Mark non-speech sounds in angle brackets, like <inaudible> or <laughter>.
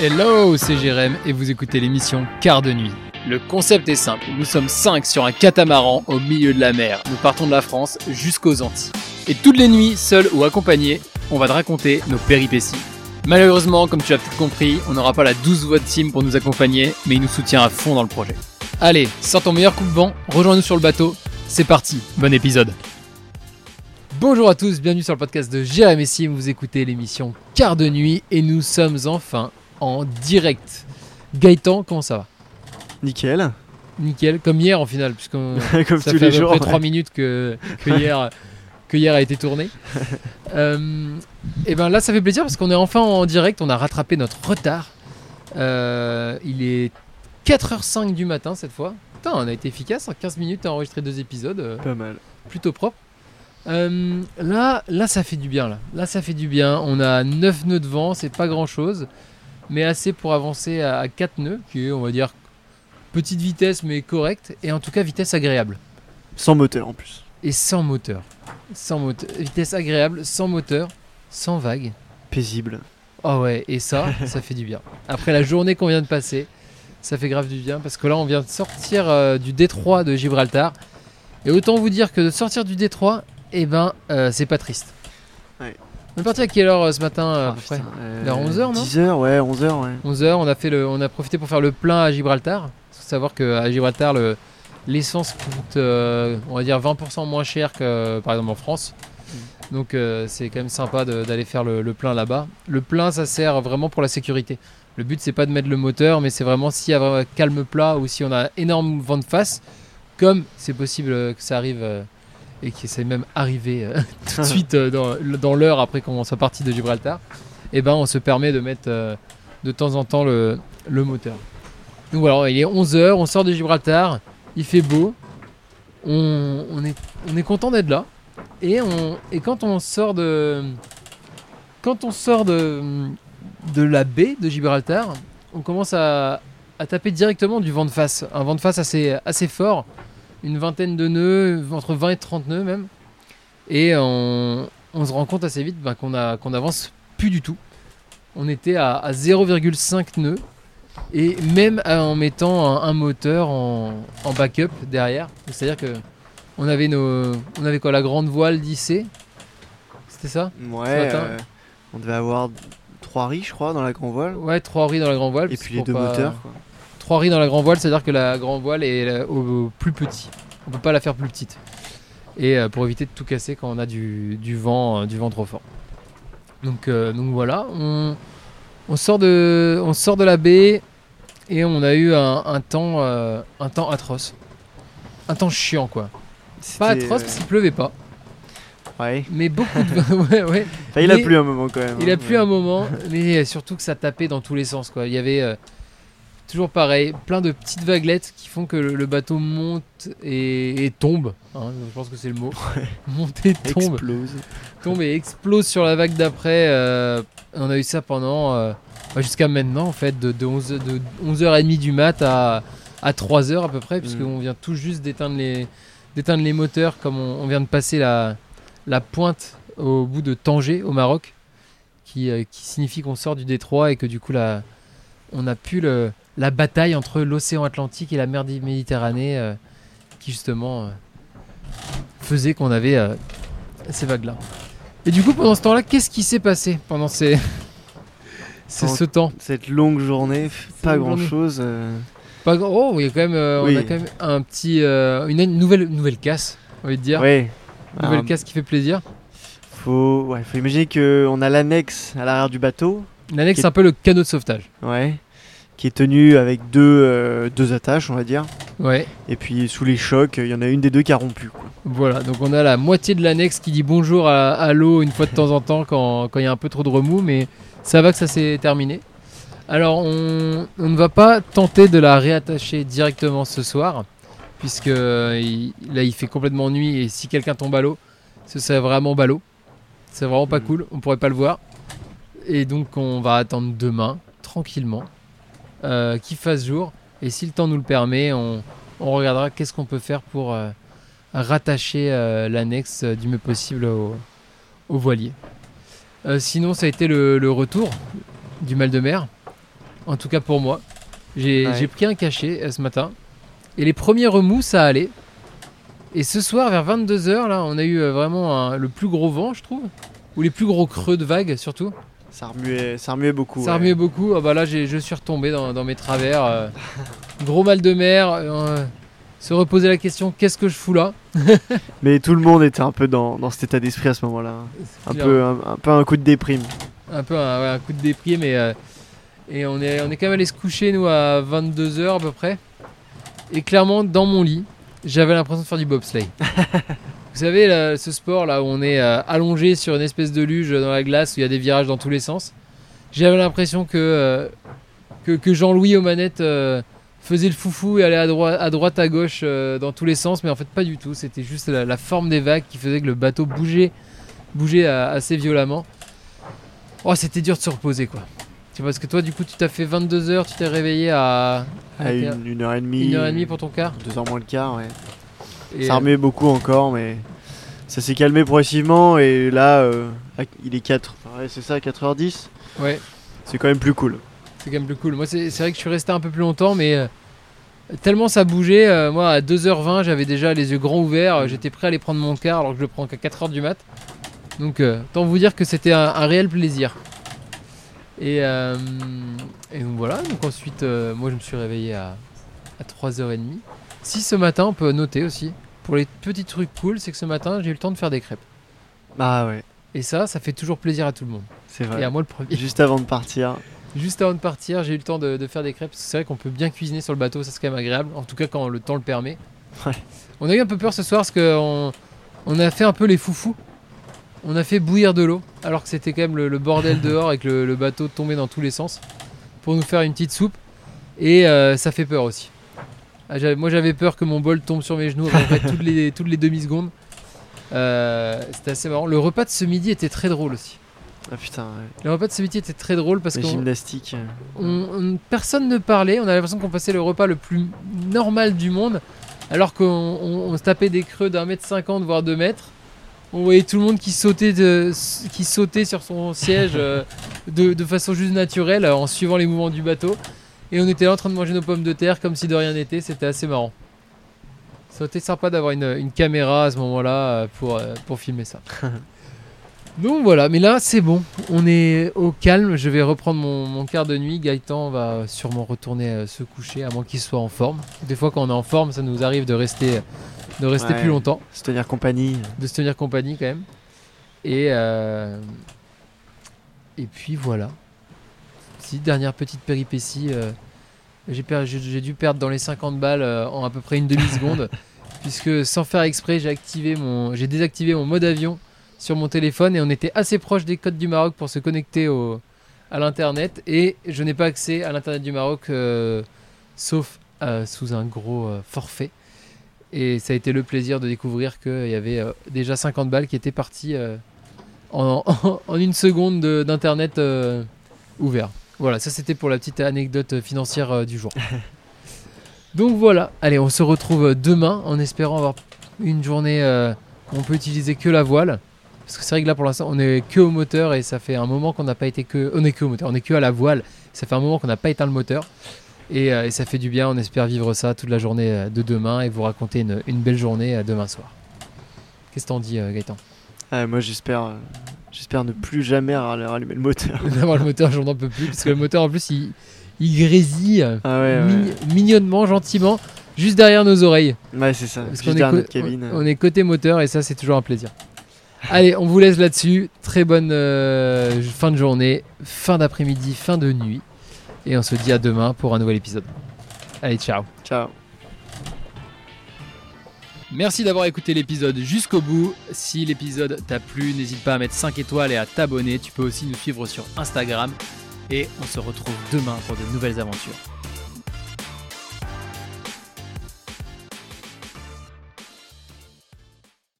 Hello, c'est Jérém et vous écoutez l'émission Quart de nuit. Le concept est simple, nous sommes 5 sur un catamaran au milieu de la mer. Nous partons de la France jusqu'aux Antilles. Et toutes les nuits, seuls ou accompagnés, on va te raconter nos péripéties. Malheureusement, comme tu as peut-être compris, on n'aura pas la 12 voix de team pour nous accompagner, mais il nous soutient à fond dans le projet. Allez, sors ton meilleur coup de vent, rejoins-nous sur le bateau, c'est parti, bon épisode. Bonjour à tous, bienvenue sur le podcast de Jérémy Sim, vous écoutez l'émission Quart de nuit et nous sommes enfin en direct. Gaëtan, comment ça va? Nickel. Nickel, comme hier en final, puisque <laughs> ça tous fait les à peu jours. près ouais. 3 minutes que, que, hier, que hier a été tourné. <laughs> Euh, et ben là, ça fait plaisir parce qu'on est enfin en direct, on a rattrapé notre retard. Euh, il est 4h05 du matin cette fois. Putain, on a été efficace, en 15 minutes à enregistrer deux épisodes, euh, Pas mal. plutôt propre. Euh, là, là, ça fait du bien. Là, là ça fait du bien. On a 9 nœuds de vent, c'est pas grand chose, mais assez pour avancer à, à 4 nœuds, qui est, on va dire, petite vitesse mais correcte, et en tout cas vitesse agréable Sans moteur en plus. et sans moteur. Sans moteur. Vitesse agréable, sans moteur, sans vague. Paisible. Oh ouais, et ça, <laughs> ça fait du bien. Après la journée qu'on vient de passer, ça fait grave du bien parce que là on vient de sortir euh, du détroit de Gibraltar. Et autant vous dire que de sortir du détroit, eh ben euh, c'est pas triste. Ouais. On est parti à quelle heure euh, ce matin euh, Ah, putain, euh, Vers 11 heures, non 10h, ouais, 11h, ouais. 11h, on a fait le, on a profité pour faire le plein à Gibraltar. Il faut savoir qu'à Gibraltar, le- l'essence coûte, euh, on va dire 20% moins cher que par exemple en France. Donc euh, c'est quand même sympa de- d'aller faire le, le plein là-bas. Le plein, ça sert vraiment pour la sécurité. Le but c'est pas de mettre le moteur, mais c'est vraiment s'il y a vraiment calme plat ou si on a énorme vent de face, comme c'est possible que ça arrive et que c'est même arrivé euh, <laughs> tout de <laughs> suite euh, dans, dans l'heure après qu'on soit parti de Gibraltar, et ben on se permet de mettre euh, de temps en temps le, le moteur. Donc voilà, il est 11h, on sort de Gibraltar, il fait beau, on, on est, on est content d'être là. Et, on, et quand on sort de. Quand on sort de, de la baie de Gibraltar, on commence à, à taper directement du vent de face. Un vent de face assez, assez fort, une vingtaine de nœuds, entre 20 et 30 nœuds même. Et on, on se rend compte assez vite ben, qu'on qu'on avance plus du tout. On était à, à 0,5 nœuds. Et même euh, en mettant un, un moteur en, en backup derrière. C'est-à-dire que on avait nos, on avait quoi la grande voile d'IC? C'était ça? Ouais, euh, on devait avoir 3 riz, je crois, dans la grand voile. Ouais, trois riz dans la grande voile. Et puis les deux pas- moteurs, quoi. Dans la grande voile, c'est-à-dire que la grande voile est euh, au, au plus petit. On peut pas la faire plus petite. Et euh, pour éviter de tout casser quand on a du, du vent, euh, du vent trop fort. Donc, donc voilà, on, on sort de, on sort de la baie et on a eu un, un temps, un temps atroce, un temps chiant quoi. Pas atroce parce qu'il pleuvait pas, Ouais. mais beaucoup de, <laughs> ouais, ouais. Enfin, il a Mais- plu un moment quand même. Il a hein, plu un moment, mais surtout que ça tapait dans tous les sens. Quoi. Il y avait euh, toujours pareil, plein de petites vaguelettes qui font que le, le bateau monte et, et tombe. hein, je pense que c'est le mot. <laughs> <laughs> Monte et tombe, Explose. tombe et explose sur la vague d'après. euh, on a eu ça pendant euh, bah, jusqu'à maintenant en fait, de, de 11, de 11h30 du mat à, à 3h à peu près, puisqu'on vient tout juste d'éteindre les, d'éteindre les moteurs comme on, on vient de passer la, la pointe au bout de Tanger au Maroc, qui, euh, qui signifie qu'on sort du détroit et que du coup la, on a pu le, la bataille entre l'océan Atlantique et la mer di- Méditerranée euh, qui justement euh, faisait qu'on avait euh, ces vagues-là. Et du coup pendant ce temps-là, qu'est-ce qui s'est passé pendant ces, <laughs> ces- Pendant- ce temps? Cette longue journée, pas longue grand journée. chose. Pas gr- Oh, il y a quand même, Oui. on a quand même un petit, une, une nouvelle, une nouvelle casse, on va dire. Ouais. Nouvelle casse qui fait plaisir. faut, ouais, faut imaginer qu'on a l'annexe à l'arrière du bateau. L'annexe, c'est un peu le canot de sauvetage. Ouais. Qui est tenu avec deux, euh, deux attaches, on va dire. Ouais. Et puis sous les chocs, il y en a une des deux qui a rompu. Quoi. Voilà, donc on a la moitié de l'annexe qui dit bonjour à, à l'eau une fois de temps en temps quand quand il y a un peu trop de remous, mais ça va que ça s'est terminé. Alors on, on ne va pas tenter de la réattacher directement ce soir, puisque euh, il- là il fait complètement nuit et si quelqu'un tombe à l'eau, ce serait vraiment ballot. C'est vraiment pas Mhm. cool, on pourrait pas le voir. Et donc on va attendre demain, tranquillement, euh, qu'il fasse jour. Et si le temps nous le permet, on, on regardera qu'est-ce qu'on peut faire pour euh, rattacher euh, l'annexe euh, du mieux possible au, au voilier. Sinon, ça a été le, le retour du mal de mer. En tout cas pour moi. J'ai Ouais. pris un cachet ce matin. Et les premiers remous, ça allait. Et ce soir, vers 22h, là, on a eu vraiment un- le plus gros vent, je trouve. Ou les plus gros creux de vagues, surtout. Ça remuait, ça remuait beaucoup. Ça ouais. remuait beaucoup. Ah bah là, j'ai- je suis retombé dans, dans mes travers. euh, gros mal de mer. euh, se reposer la question qu'est-ce que je fous là? <laughs> Mais tout le monde était un peu dans, dans cet état d'esprit à ce moment-là. Un peu, un, un peu un coup de déprime. un peu un, ouais, un coup de déprime mais euh, et on est on est quand même allé se coucher nous à 22h à peu près et clairement dans mon lit j'avais l'impression de faire du bobsleigh <laughs> vous savez là, ce sport là où on est euh, allongé sur une espèce de luge dans la glace où il y a des virages dans tous les sens j'avais l'impression que euh, que, que Jean-Louis aux manettes euh, faisait le foufou et allait à droite à droite à gauche dans tous les sens mais en fait pas du tout c'était juste la, la forme des vagues qui faisait que le bateau bougeait bougeait assez violemment Oh, c'était dur de se reposer quoi. Tu vois, parce que toi, du coup, tu t'as fait 22 heures, tu t'es réveillé à, À une, une heure et demie. une heure et demie pour ton quart? Deux heures moins le quart, ouais. Et, Ça remuait beaucoup encore, mais ça s'est calmé progressivement. Et là, euh, il est 4. enfin, ouais, c'est ça, 4h10. euh, Ouais, C'est quand même plus cool. c'est quand même plus cool. Moi, c'est c'est vrai que je suis resté un peu plus longtemps, mais euh, tellement ça bougeait. euh, moi, à 2h20, j'avais déjà les yeux grands ouverts. J'étais prêt à aller prendre mon quart alors que je le prends qu'à 4h du mat. Donc, euh, tant vous dire que c'était un, un réel plaisir. Et, euh, et donc voilà, donc ensuite, euh, moi je me suis réveillé à, à 3h30. Si ce matin, on peut noter aussi, pour les petits trucs cool, c'est que ce matin, j'ai eu le temps de faire des crêpes. Ah ouais, Et ça, ça fait toujours plaisir à tout le monde. c'est Et vrai. à moi le premier. Juste avant de partir. Juste avant de partir, j'ai eu le temps de, de faire des crêpes. C'est vrai qu'on peut bien cuisiner sur le bateau, ça c'est quand même agréable. En tout cas, quand le temps le permet. Ouais. On a eu un peu peur ce soir parce qu'on on a fait un peu les foufous. On a fait bouillir de l'eau alors que c'était quand même le, le bordel <laughs> dehors et que le, le bateau tombait dans tous les sens pour nous faire une petite soupe. Et euh, ça fait peur aussi. Ah, moi j'avais peur que mon bol tombe sur mes genoux à peu près toutes les, toutes les demi-secondes. Euh, c'était assez marrant. Le repas de ce midi était très drôle aussi. Ah putain, ouais. Le repas de ce midi était très drôle parce que gymnastique. euh, on- on- personne ne parlait. On a l'impression qu'on passait le repas le plus normal du monde, alors qu'on on- on se tapait des creux d'un mètre cinquante voire deux mètres. On voyait tout le monde qui sautait, de- qui sautait sur son siège <laughs> euh, de, de façon juste naturelle en suivant les mouvements du bateau. Et on était là en train de manger nos pommes de terre comme si de rien n'était. C'était assez marrant. Ça aurait été sympa d'avoir une, une caméra à ce moment-là euh, pour, euh, pour filmer ça. <laughs> Donc voilà, mais là c'est bon, on est au calme, je vais reprendre mon, mon quart de nuit, Gaëtan va sûrement retourner euh, se coucher à moins qu'il soit en forme. Des fois quand on est en forme, ça nous arrive de rester, de rester Ouais. plus longtemps, Se tenir compagnie. de se tenir compagnie quand même. Et, euh, et puis voilà. Dernière petite péripétie, euh, j'ai per- j'ai j'ai dû perdre dans les 50 balles euh, en à peu près une demi-seconde, <laughs> puisque sans faire exprès, j'ai activé mon, j'ai désactivé mon mode avion sur mon téléphone et on était assez proche des côtes du Maroc pour se connecter au, à l'internet et je n'ai pas accès à l'internet du Maroc euh, sauf euh, sous un gros euh, forfait. Et ça a été le plaisir de découvrir qu'il y avait déjà 50 balles qui étaient parties en, <laughs> en- en une seconde de- d'internet ouvert. Voilà, ça c'était pour la petite anecdote financière euh, du jour. <laughs> Donc voilà, allez, on se retrouve demain en espérant avoir une journée euh, où on peut utiliser que la voile. Parce que c'est vrai que là pour l'instant on est que au moteur et ça fait un moment qu'on n'a pas été que. On est que au moteur, on est que à la voile. Ça fait un moment qu'on n'a pas éteint le moteur. Et, euh, ça fait du bien, on espère vivre ça toute la journée euh, de demain et vous raconter une, belle journée euh, demain soir. Qu'est-ce que t'en dis euh, Gaëtan? Moi j'espère euh, j'espère ne plus jamais rallumer le moteur. <laughs> D'avoir le moteur, j'en peux plus. Parce que le moteur en plus il, il grésille Ah ouais, ouais. mign- mignonnement, gentiment, juste derrière nos oreilles. Ouais, c'est ça. Parce Juste qu'on est, derrière co- notre cabine. on- on est côté moteur et ça c'est toujours un plaisir. Allez, on vous laisse là-dessus. Très bonne euh, fin de journée, fin d'après-midi, fin de nuit. Et on se dit à demain pour un nouvel épisode. Allez, ciao. Ciao. Merci d'avoir écouté l'épisode jusqu'au bout. Si l'épisode t'a plu, n'hésite pas à mettre 5 étoiles et à t'abonner. Tu peux aussi nous suivre sur Instagram. Et on se retrouve demain pour de nouvelles aventures.